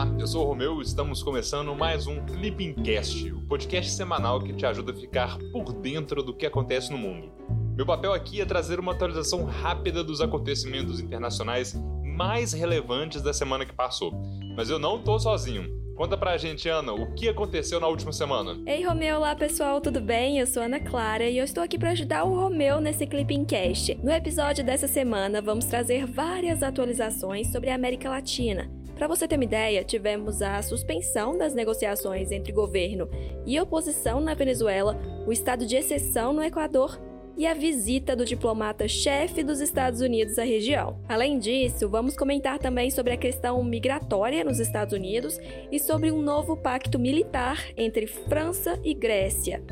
Olá, eu sou o Romeu e estamos começando mais um Clipping Cast, o podcast semanal que te ajuda a ficar por dentro do que acontece no mundo. Meu papel aqui é trazer uma atualização rápida dos acontecimentos internacionais mais relevantes da semana que passou. Mas eu não tô sozinho. Conta pra gente, Ana, o que aconteceu na última semana? Ei, Romeu, olá pessoal, tudo bem? Eu sou Ana Clara e eu estou aqui para ajudar o Romeu nesse Clipping Cast. No episódio dessa semana, vamos trazer várias atualizações sobre a América Latina. Para você ter uma ideia, tivemos a suspensão das negociações entre governo e oposição na Venezuela, o estado de exceção no Equador e a visita do diplomata-chefe dos Estados Unidos à região. Além disso, vamos comentar também sobre a questão migratória nos Estados Unidos e sobre um novo pacto militar entre França e Grécia.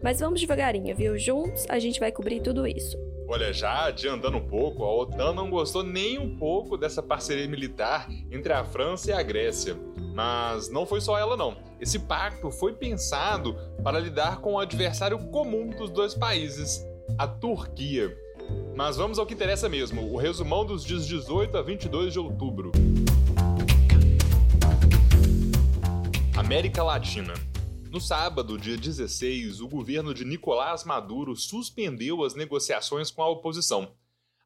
Mas vamos devagarinho, viu? Juntos a gente vai cobrir tudo isso. Olha, já adiantando um pouco, a OTAN não gostou nem um pouco dessa parceria militar entre a França e a Grécia. Mas não foi só ela, não. Esse pacto foi pensado para lidar com o adversário comum dos dois países, a Turquia. Mas vamos ao que interessa mesmo, o resumão dos dias 18 a 22 de outubro. América Latina. No sábado, dia 16, o governo de Nicolás Maduro suspendeu as negociações com a oposição.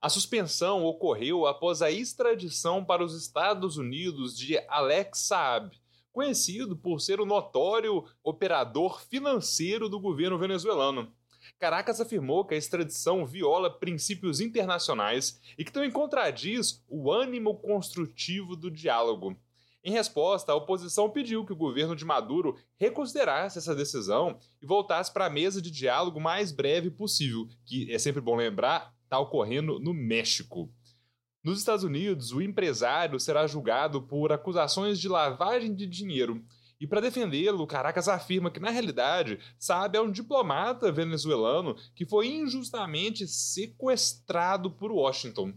A suspensão ocorreu após a extradição para os Estados Unidos de Alex Saab, conhecido por ser o notório operador financeiro do governo venezuelano. Caracas afirmou que a extradição viola princípios internacionais e que também contradiz o ânimo construtivo do diálogo. Em resposta, a oposição pediu que o governo de Maduro reconsiderasse essa decisão e voltasse para a mesa de diálogo mais breve possível, que é sempre bom lembrar, está ocorrendo no México. Nos Estados Unidos, o empresário será julgado por acusações de lavagem de dinheiro e para defendê-lo, Caracas afirma que, na realidade, Saab é um diplomata venezuelano que foi injustamente sequestrado por Washington.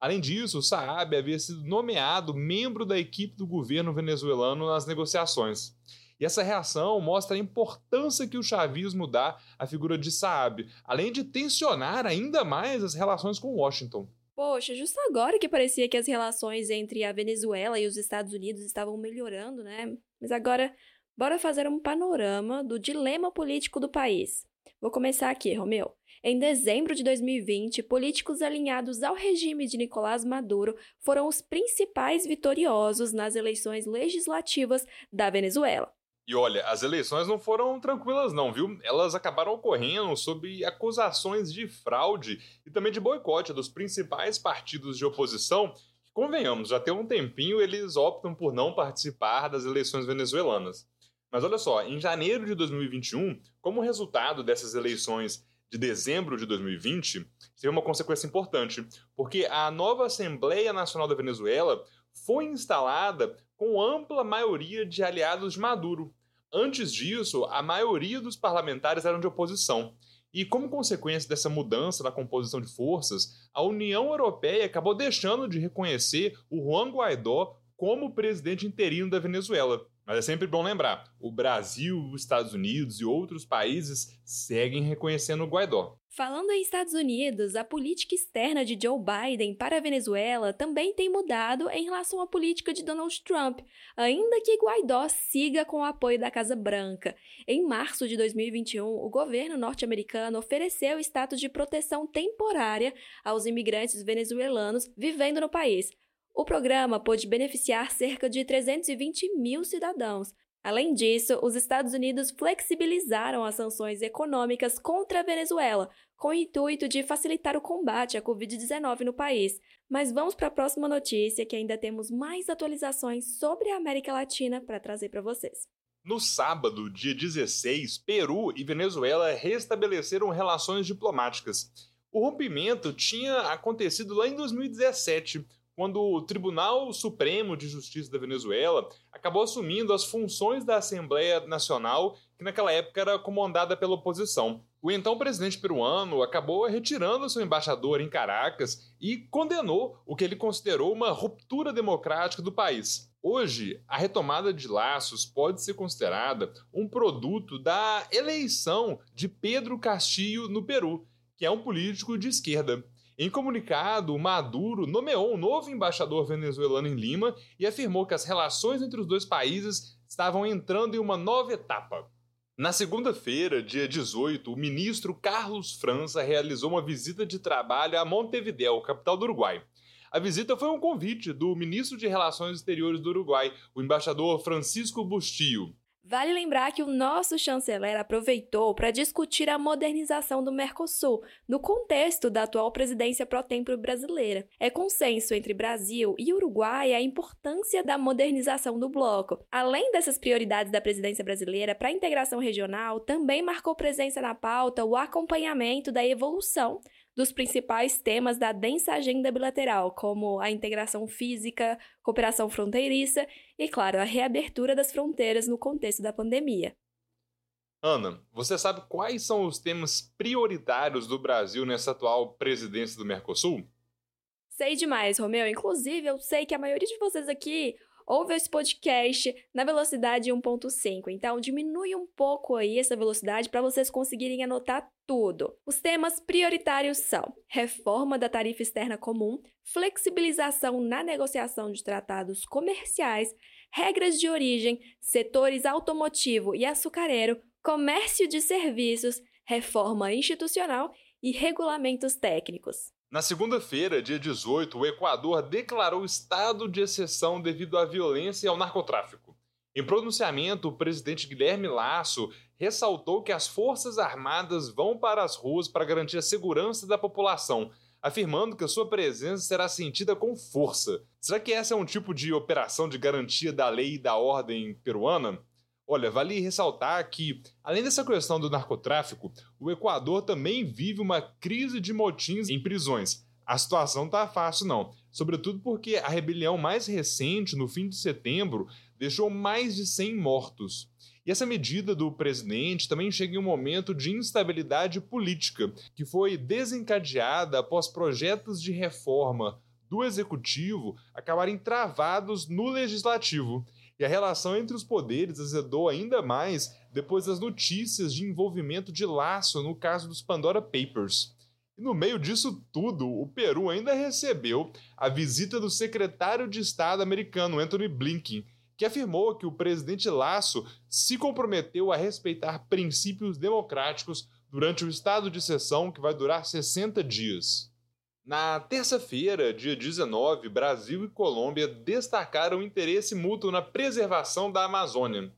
Além disso, Saab havia sido nomeado membro da equipe do governo venezuelano nas negociações. E essa reação mostra a importância que o chavismo dá à figura de Saab, além de tensionar ainda mais as relações com Washington. Poxa, justo agora que parecia que as relações entre a Venezuela e os Estados Unidos estavam melhorando, né? Mas agora, bora fazer um panorama do dilema político do país. Vou começar aqui, Romeu. Em dezembro de 2020, políticos alinhados ao regime de Nicolás Maduro foram os principais vitoriosos nas eleições legislativas da Venezuela. E olha, as eleições não foram tranquilas, não, viu? Elas acabaram ocorrendo sob acusações de fraude e também de boicote dos principais partidos de oposição. Convenhamos, já tem um tempinho eles optam por não participar das eleições venezuelanas. Mas olha só, em janeiro de 2021, como resultado dessas eleições de dezembro de 2020, teve uma consequência importante, porque a nova Assembleia Nacional da Venezuela foi instalada com ampla maioria de aliados de Maduro, Antes disso, a maioria dos parlamentares eram de oposição. E como consequência dessa mudança na composição de forças, a União Europeia acabou deixando de reconhecer o Juan Guaidó como presidente interino da Venezuela. Mas é sempre bom lembrar: o Brasil, os Estados Unidos e outros países seguem reconhecendo o Guaidó. Falando em Estados Unidos, a política externa de Joe Biden para a Venezuela também tem mudado em relação à política de Donald Trump, ainda que Guaidó siga com o apoio da Casa Branca. Em março de 2021, o governo norte-americano ofereceu status de proteção temporária aos imigrantes venezuelanos vivendo no país. O programa pôde beneficiar cerca de 320 mil cidadãos, Além disso, os Estados Unidos flexibilizaram as sanções econômicas contra a Venezuela, com o intuito de facilitar o combate à Covid-19 no país. Mas vamos para a próxima notícia, que ainda temos mais atualizações sobre a América Latina para trazer para vocês. No sábado, dia 16, Peru e Venezuela restabeleceram relações diplomáticas. O rompimento tinha acontecido lá em 2017, quando o Tribunal Supremo de Justiça da Venezuela acabou assumindo as funções da Assembleia Nacional, que naquela época era comandada pela oposição. O então presidente peruano acabou retirando seu embaixador em Caracas e condenou o que ele considerou uma ruptura democrática do país. Hoje, a retomada de laços pode ser considerada um produto da eleição de Pedro Castillo no Peru, que é um político de esquerda. Em comunicado, Maduro nomeou um novo embaixador venezuelano em Lima e afirmou que as relações entre os dois países estavam entrando em uma nova etapa. Na segunda-feira, dia 18, o ministro Carlos França realizou uma visita de trabalho a Montevideo, capital do Uruguai. A visita foi um convite do ministro de Relações Exteriores do Uruguai, o embaixador Francisco Bustillo. Vale lembrar que o nosso chanceler aproveitou para discutir a modernização do Mercosul no contexto da atual presidência pró-tempore brasileira. É consenso entre Brasil e Uruguai a importância da modernização do bloco. Além dessas prioridades da presidência brasileira para a integração regional, também marcou presença na pauta o acompanhamento da evolução dos principais temas da densa agenda bilateral, como a integração física, cooperação fronteiriça e, claro, a reabertura das fronteiras no contexto da pandemia. Ana, você sabe quais são os temas prioritários do Brasil nessa atual presidência do Mercosul? Sei demais, Romeu. Inclusive, eu sei que a maioria de vocês aqui ouve esse podcast na velocidade 1.5. Então, diminui um pouco aí essa velocidade para vocês conseguirem anotar tudo. Os temas prioritários são reforma da tarifa externa comum, flexibilização na negociação de tratados comerciais, regras de origem, setores automotivo e açucareiro, comércio de serviços, reforma institucional e regulamentos técnicos. Na segunda-feira, dia 18, o Equador declarou estado de exceção devido à violência e ao narcotráfico. Em pronunciamento, o presidente Guilherme Lasso ressaltou que as Forças Armadas vão para as ruas para garantir a segurança da população, afirmando que a sua presença será sentida com força. Será que essa é um tipo de operação de garantia da lei e da ordem peruana? Olha, vale ressaltar que, além dessa questão do narcotráfico, o Equador também vive uma crise de motins em prisões. A situação tá fácil, não. Sobretudo porque a rebelião mais recente, no fim de setembro, deixou mais de 100 mortos. E essa medida do presidente também chega em um momento de instabilidade política, que foi desencadeada após projetos de reforma do executivo acabarem travados no legislativo. E a relação entre os poderes azedou ainda mais depois das notícias de envolvimento de laço no caso dos Pandora Papers. E no meio disso tudo, o Peru ainda recebeu a visita do secretário de Estado americano Anthony Blinken, que afirmou que o presidente Laço se comprometeu a respeitar princípios democráticos durante o estado de sessão que vai durar 60 dias. Na terça-feira, dia 19, Brasil e Colômbia destacaram interesse mútuo na preservação da Amazônia.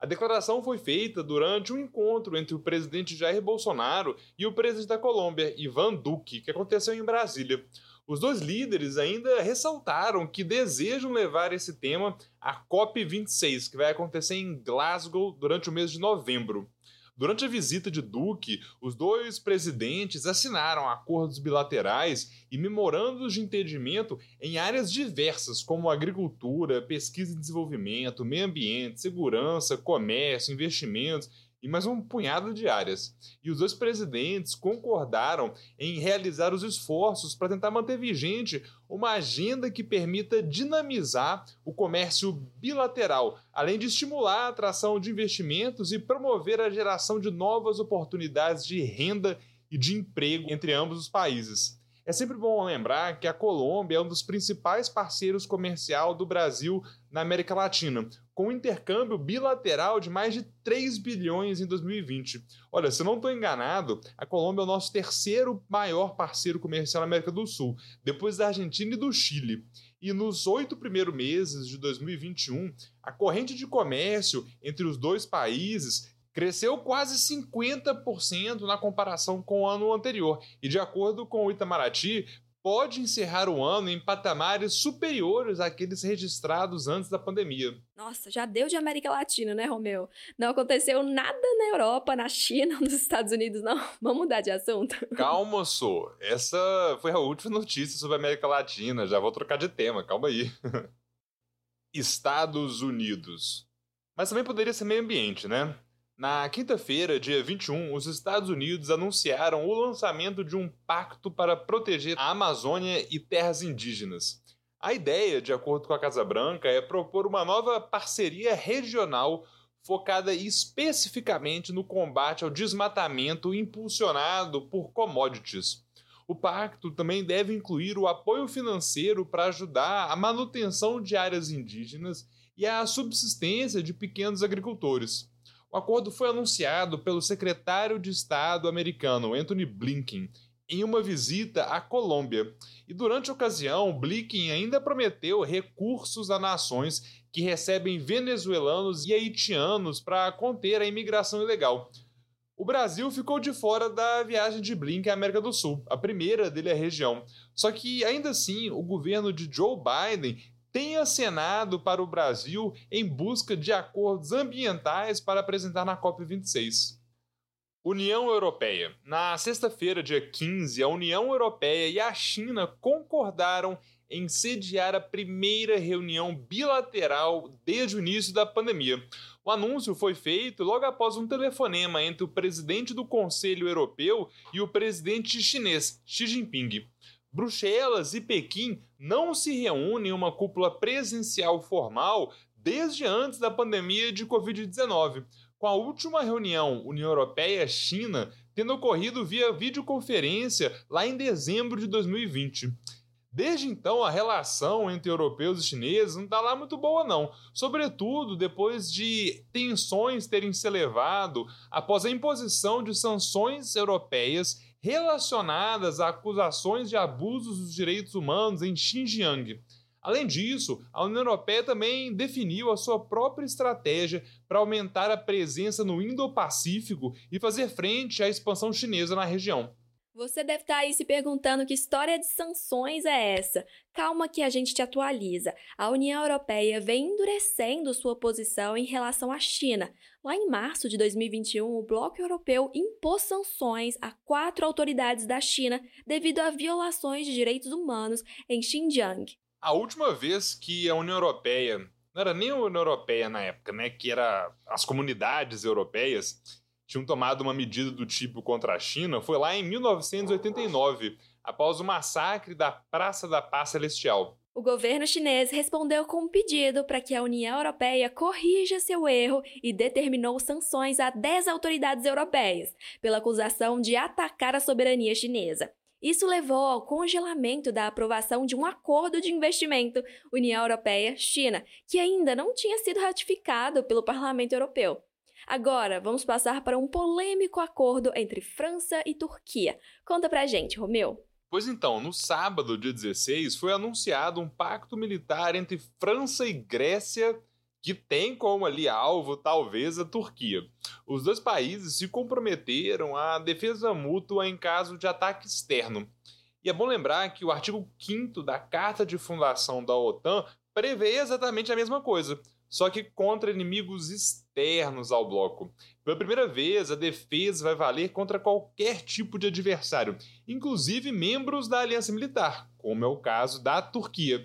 A declaração foi feita durante um encontro entre o presidente Jair Bolsonaro e o presidente da Colômbia, Ivan Duque, que aconteceu em Brasília. Os dois líderes ainda ressaltaram que desejam levar esse tema à COP26, que vai acontecer em Glasgow durante o mês de novembro. Durante a visita de Duque, os dois presidentes assinaram acordos bilaterais e memorandos de entendimento em áreas diversas, como agricultura, pesquisa e desenvolvimento, meio ambiente, segurança, comércio, investimentos e mais um punhado de áreas. E os dois presidentes concordaram em realizar os esforços para tentar manter vigente uma agenda que permita dinamizar o comércio bilateral, além de estimular a atração de investimentos e promover a geração de novas oportunidades de renda e de emprego entre ambos os países. É sempre bom lembrar que a Colômbia é um dos principais parceiros comercial do Brasil na América Latina, com um intercâmbio bilateral de mais de 3 bilhões em 2020. Olha, se não estou enganado, a Colômbia é o nosso terceiro maior parceiro comercial na América do Sul, depois da Argentina e do Chile. E nos oito primeiros meses de 2021, a corrente de comércio entre os dois países cresceu quase 50% na comparação com o ano anterior. E de acordo com o Itamaraty, pode encerrar o ano em patamares superiores àqueles registrados antes da pandemia. Nossa, já deu de América Latina, né, Romeu? Não aconteceu nada na Europa, na China, nos Estados Unidos, não. Vamos mudar de assunto. Calma, Sô. Essa foi a última notícia sobre a América Latina. Já vou trocar de tema, calma aí. Estados Unidos. Mas também poderia ser meio ambiente, né? Na quinta-feira, dia 21, os Estados Unidos anunciaram o lançamento de um pacto para proteger a Amazônia e terras indígenas. A ideia, de acordo com a Casa Branca, é propor uma nova parceria regional focada especificamente no combate ao desmatamento impulsionado por commodities. O pacto também deve incluir o apoio financeiro para ajudar a manutenção de áreas indígenas e a subsistência de pequenos agricultores. O acordo foi anunciado pelo secretário de Estado americano Anthony Blinken em uma visita à Colômbia. E durante a ocasião, Blinken ainda prometeu recursos a nações que recebem venezuelanos e haitianos para conter a imigração ilegal. O Brasil ficou de fora da viagem de Blinken à América do Sul, a primeira dele à região. Só que, ainda assim, o governo de Joe Biden tem acenado para o Brasil em busca de acordos ambientais para apresentar na COP26. União Europeia. Na sexta-feira, dia 15, a União Europeia e a China concordaram em sediar a primeira reunião bilateral desde o início da pandemia. O anúncio foi feito logo após um telefonema entre o presidente do Conselho Europeu e o presidente chinês, Xi Jinping. Bruxelas e Pequim não se reúnem em uma cúpula presencial formal desde antes da pandemia de Covid-19, com a última reunião União Europeia-China tendo ocorrido via videoconferência lá em dezembro de 2020. Desde então, a relação entre europeus e chineses não está lá muito boa, não. Sobretudo depois de tensões terem se elevado após a imposição de sanções europeias relacionadas a acusações de abusos dos direitos humanos em Xinjiang. Além disso, a União Europeia também definiu a sua própria estratégia para aumentar a presença no Indo-Pacífico e fazer frente à expansão chinesa na região. Você deve estar tá aí se perguntando que história de sanções é essa. Calma que a gente te atualiza. A União Europeia vem endurecendo sua posição em relação à China. Lá em março de 2021, o Bloco Europeu impôs sanções a quatro autoridades da China devido a violações de direitos humanos em Xinjiang. A última vez que a União Europeia, não era nem a União Europeia na época, né, que era as comunidades europeias, tinham tomado uma medida do tipo contra a China foi lá em 1989, após o massacre da Praça da Paz Celestial. O governo chinês respondeu com um pedido para que a União Europeia corrija seu erro e determinou sanções a 10 autoridades europeias pela acusação de atacar a soberania chinesa. Isso levou ao congelamento da aprovação de um acordo de investimento União Europeia-China, que ainda não tinha sido ratificado pelo Parlamento Europeu. Agora, vamos passar para um polêmico acordo entre França e Turquia. Conta pra gente, Romeu. Pois então, no sábado, dia 16, foi anunciado um pacto militar entre França e Grécia que tem como ali alvo talvez a Turquia. Os dois países se comprometeram à defesa mútua em caso de ataque externo. E é bom lembrar que o artigo 5 da Carta de Fundação da OTAN prevê exatamente a mesma coisa só que contra inimigos externos ao bloco. Pela primeira vez, a defesa vai valer contra qualquer tipo de adversário, inclusive membros da aliança militar, como é o caso da Turquia.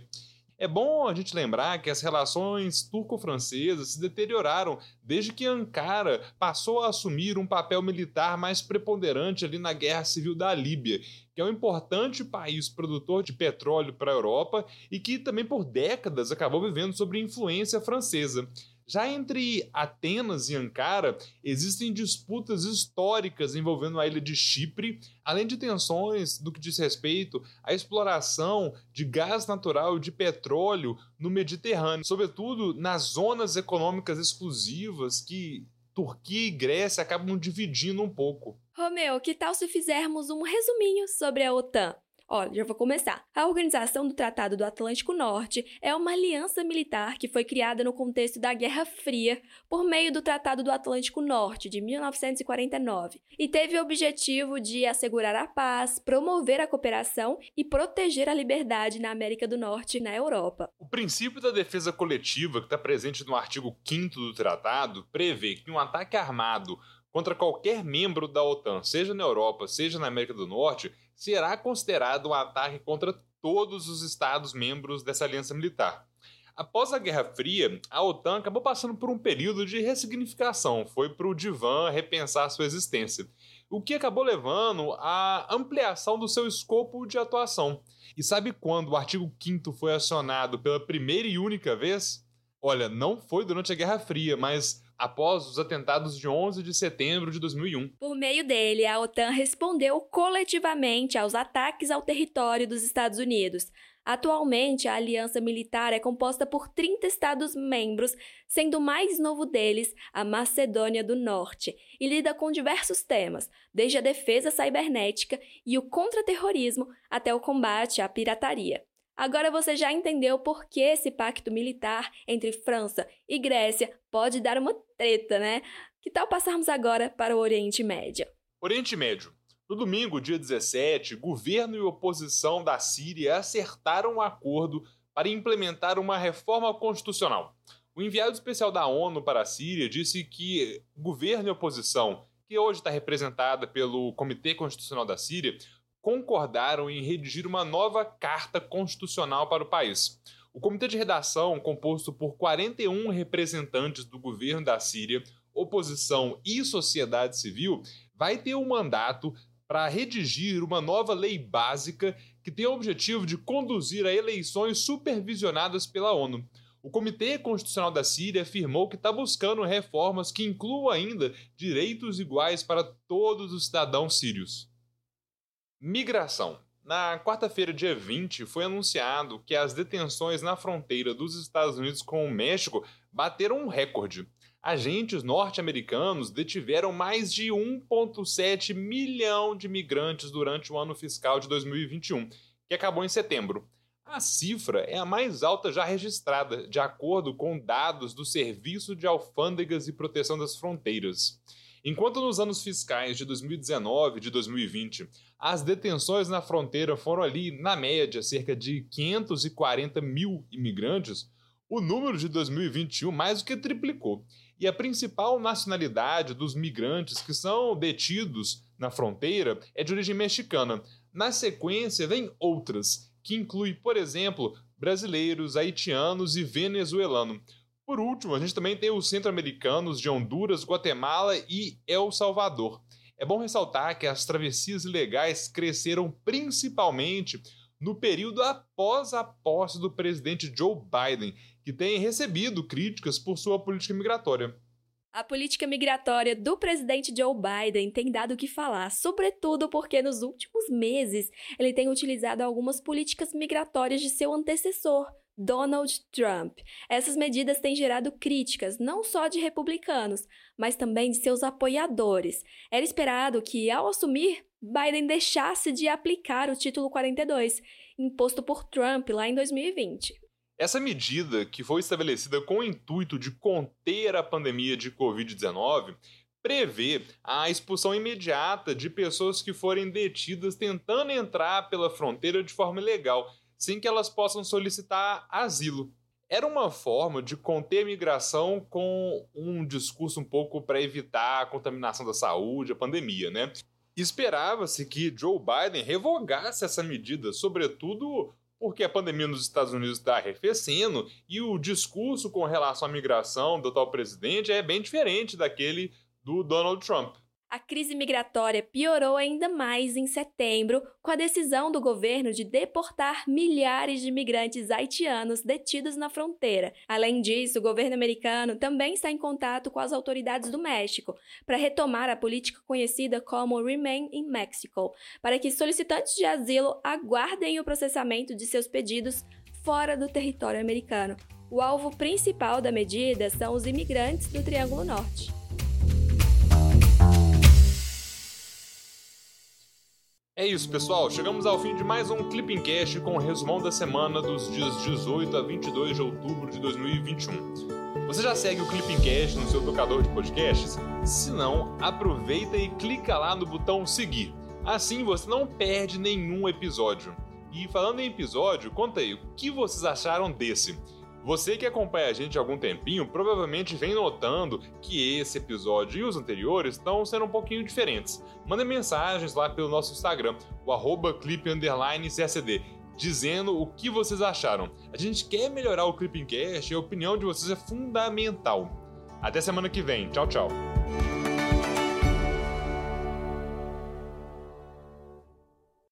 É bom a gente lembrar que as relações turco-francesas se deterioraram desde que Ankara passou a assumir um papel militar mais preponderante ali na Guerra Civil da Líbia, que é um importante país produtor de petróleo para a Europa e que também por décadas acabou vivendo sob influência francesa. Já entre Atenas e Ankara, existem disputas históricas envolvendo a ilha de Chipre, além de tensões do que diz respeito à exploração de gás natural e de petróleo no Mediterrâneo, sobretudo nas zonas econômicas exclusivas que Turquia e Grécia acabam dividindo um pouco. Romeu, que tal se fizermos um resuminho sobre a OTAN? Olha, já vou começar. A Organização do Tratado do Atlântico Norte é uma aliança militar que foi criada no contexto da Guerra Fria por meio do Tratado do Atlântico Norte de 1949 e teve o objetivo de assegurar a paz, promover a cooperação e proteger a liberdade na América do Norte e na Europa. O princípio da defesa coletiva, que está presente no artigo 5 do tratado, prevê que um ataque armado contra qualquer membro da OTAN, seja na Europa, seja na América do Norte, será considerado um ataque contra todos os Estados membros dessa aliança militar. Após a Guerra Fria, a OTAN acabou passando por um período de ressignificação, foi para o divã repensar sua existência, o que acabou levando à ampliação do seu escopo de atuação. E sabe quando o artigo 5 foi acionado pela primeira e única vez? Olha, não foi durante a Guerra Fria, mas após os atentados de 11 de setembro de 2001. Por meio dele, a OTAN respondeu coletivamente aos ataques ao território dos Estados Unidos. Atualmente, a aliança militar é composta por 30 Estados-membros, sendo o mais novo deles a Macedônia do Norte, e lida com diversos temas, desde a defesa cibernética e o contra-terrorismo até o combate à pirataria. Agora você já entendeu por que esse pacto militar entre França e Grécia pode dar uma treta, né? Que tal passarmos agora para o Oriente Médio? Oriente Médio. No domingo, dia 17, governo e oposição da Síria acertaram um acordo para implementar uma reforma constitucional. O enviado especial da ONU para a Síria disse que governo e oposição, que hoje está representada pelo Comitê Constitucional da Síria, concordaram em redigir uma nova carta constitucional para o país. O comitê de redação, composto por 41 representantes do governo da Síria, oposição e sociedade civil, vai ter o um mandato para redigir uma nova lei básica que tem o objetivo de conduzir a eleições supervisionadas pela ONU. O Comitê Constitucional da Síria afirmou que está buscando reformas que incluam ainda direitos iguais para todos os cidadãos sírios. Migração. Na quarta-feira, dia 20, foi anunciado que as detenções na fronteira dos Estados Unidos com o México bateram um recorde. Agentes norte-americanos detiveram mais de 1,7 milhão de migrantes durante o ano fiscal de 2021, que acabou em setembro. A cifra é a mais alta já registrada, de acordo com dados do Serviço de Alfândegas e Proteção das Fronteiras. Enquanto nos anos fiscais de 2019 e de 2020 as detenções na fronteira foram ali, na média, cerca de 540 mil imigrantes, o número de 2021 mais do que triplicou. E a principal nacionalidade dos migrantes que são detidos na fronteira é de origem mexicana. Na sequência, vem outras, que inclui, por exemplo, brasileiros, haitianos e venezuelanos. Por último, a gente também tem os centro-americanos de Honduras, Guatemala e El Salvador. É bom ressaltar que as travessias ilegais cresceram principalmente no período após a posse do presidente Joe Biden, que tem recebido críticas por sua política migratória. A política migratória do presidente Joe Biden tem dado o que falar, sobretudo porque nos últimos meses ele tem utilizado algumas políticas migratórias de seu antecessor, Donald Trump. Essas medidas têm gerado críticas não só de republicanos, mas também de seus apoiadores. Era esperado que, ao assumir, Biden deixasse de aplicar o título 42, imposto por Trump lá em 2020. Essa medida, que foi estabelecida com o intuito de conter a pandemia de Covid-19, prevê a expulsão imediata de pessoas que forem detidas tentando entrar pela fronteira de forma ilegal sem que elas possam solicitar asilo. Era uma forma de conter a migração com um discurso um pouco para evitar a contaminação da saúde, a pandemia, né? Esperava-se que Joe Biden revogasse essa medida, sobretudo porque a pandemia nos Estados Unidos está arrefecendo e o discurso com relação à migração do atual presidente é bem diferente daquele do Donald Trump. A crise migratória piorou ainda mais em setembro, com a decisão do governo de deportar milhares de imigrantes haitianos detidos na fronteira. Além disso, o governo americano também está em contato com as autoridades do México para retomar a política conhecida como Remain in Mexico, para que solicitantes de asilo aguardem o processamento de seus pedidos fora do território americano. O alvo principal da medida são os imigrantes do Triângulo Norte. É isso, pessoal. Chegamos ao fim de mais um Clipping Cast com o um resumão da semana dos dias 18 a 22 de outubro de 2021. Você já segue o Clipping Cast no seu tocador de podcasts? Se não, aproveita e clica lá no botão seguir. Assim você não perde nenhum episódio. E falando em episódio, conta aí, o que vocês acharam desse? Você que acompanha a gente há algum tempinho provavelmente vem notando que esse episódio e os anteriores estão sendo um pouquinho diferentes. Mandem mensagens lá pelo nosso Instagram, o arroba dizendo o que vocês acharam. A gente quer melhorar o Clippingcast e a opinião de vocês é fundamental. Até semana que vem. Tchau, tchau.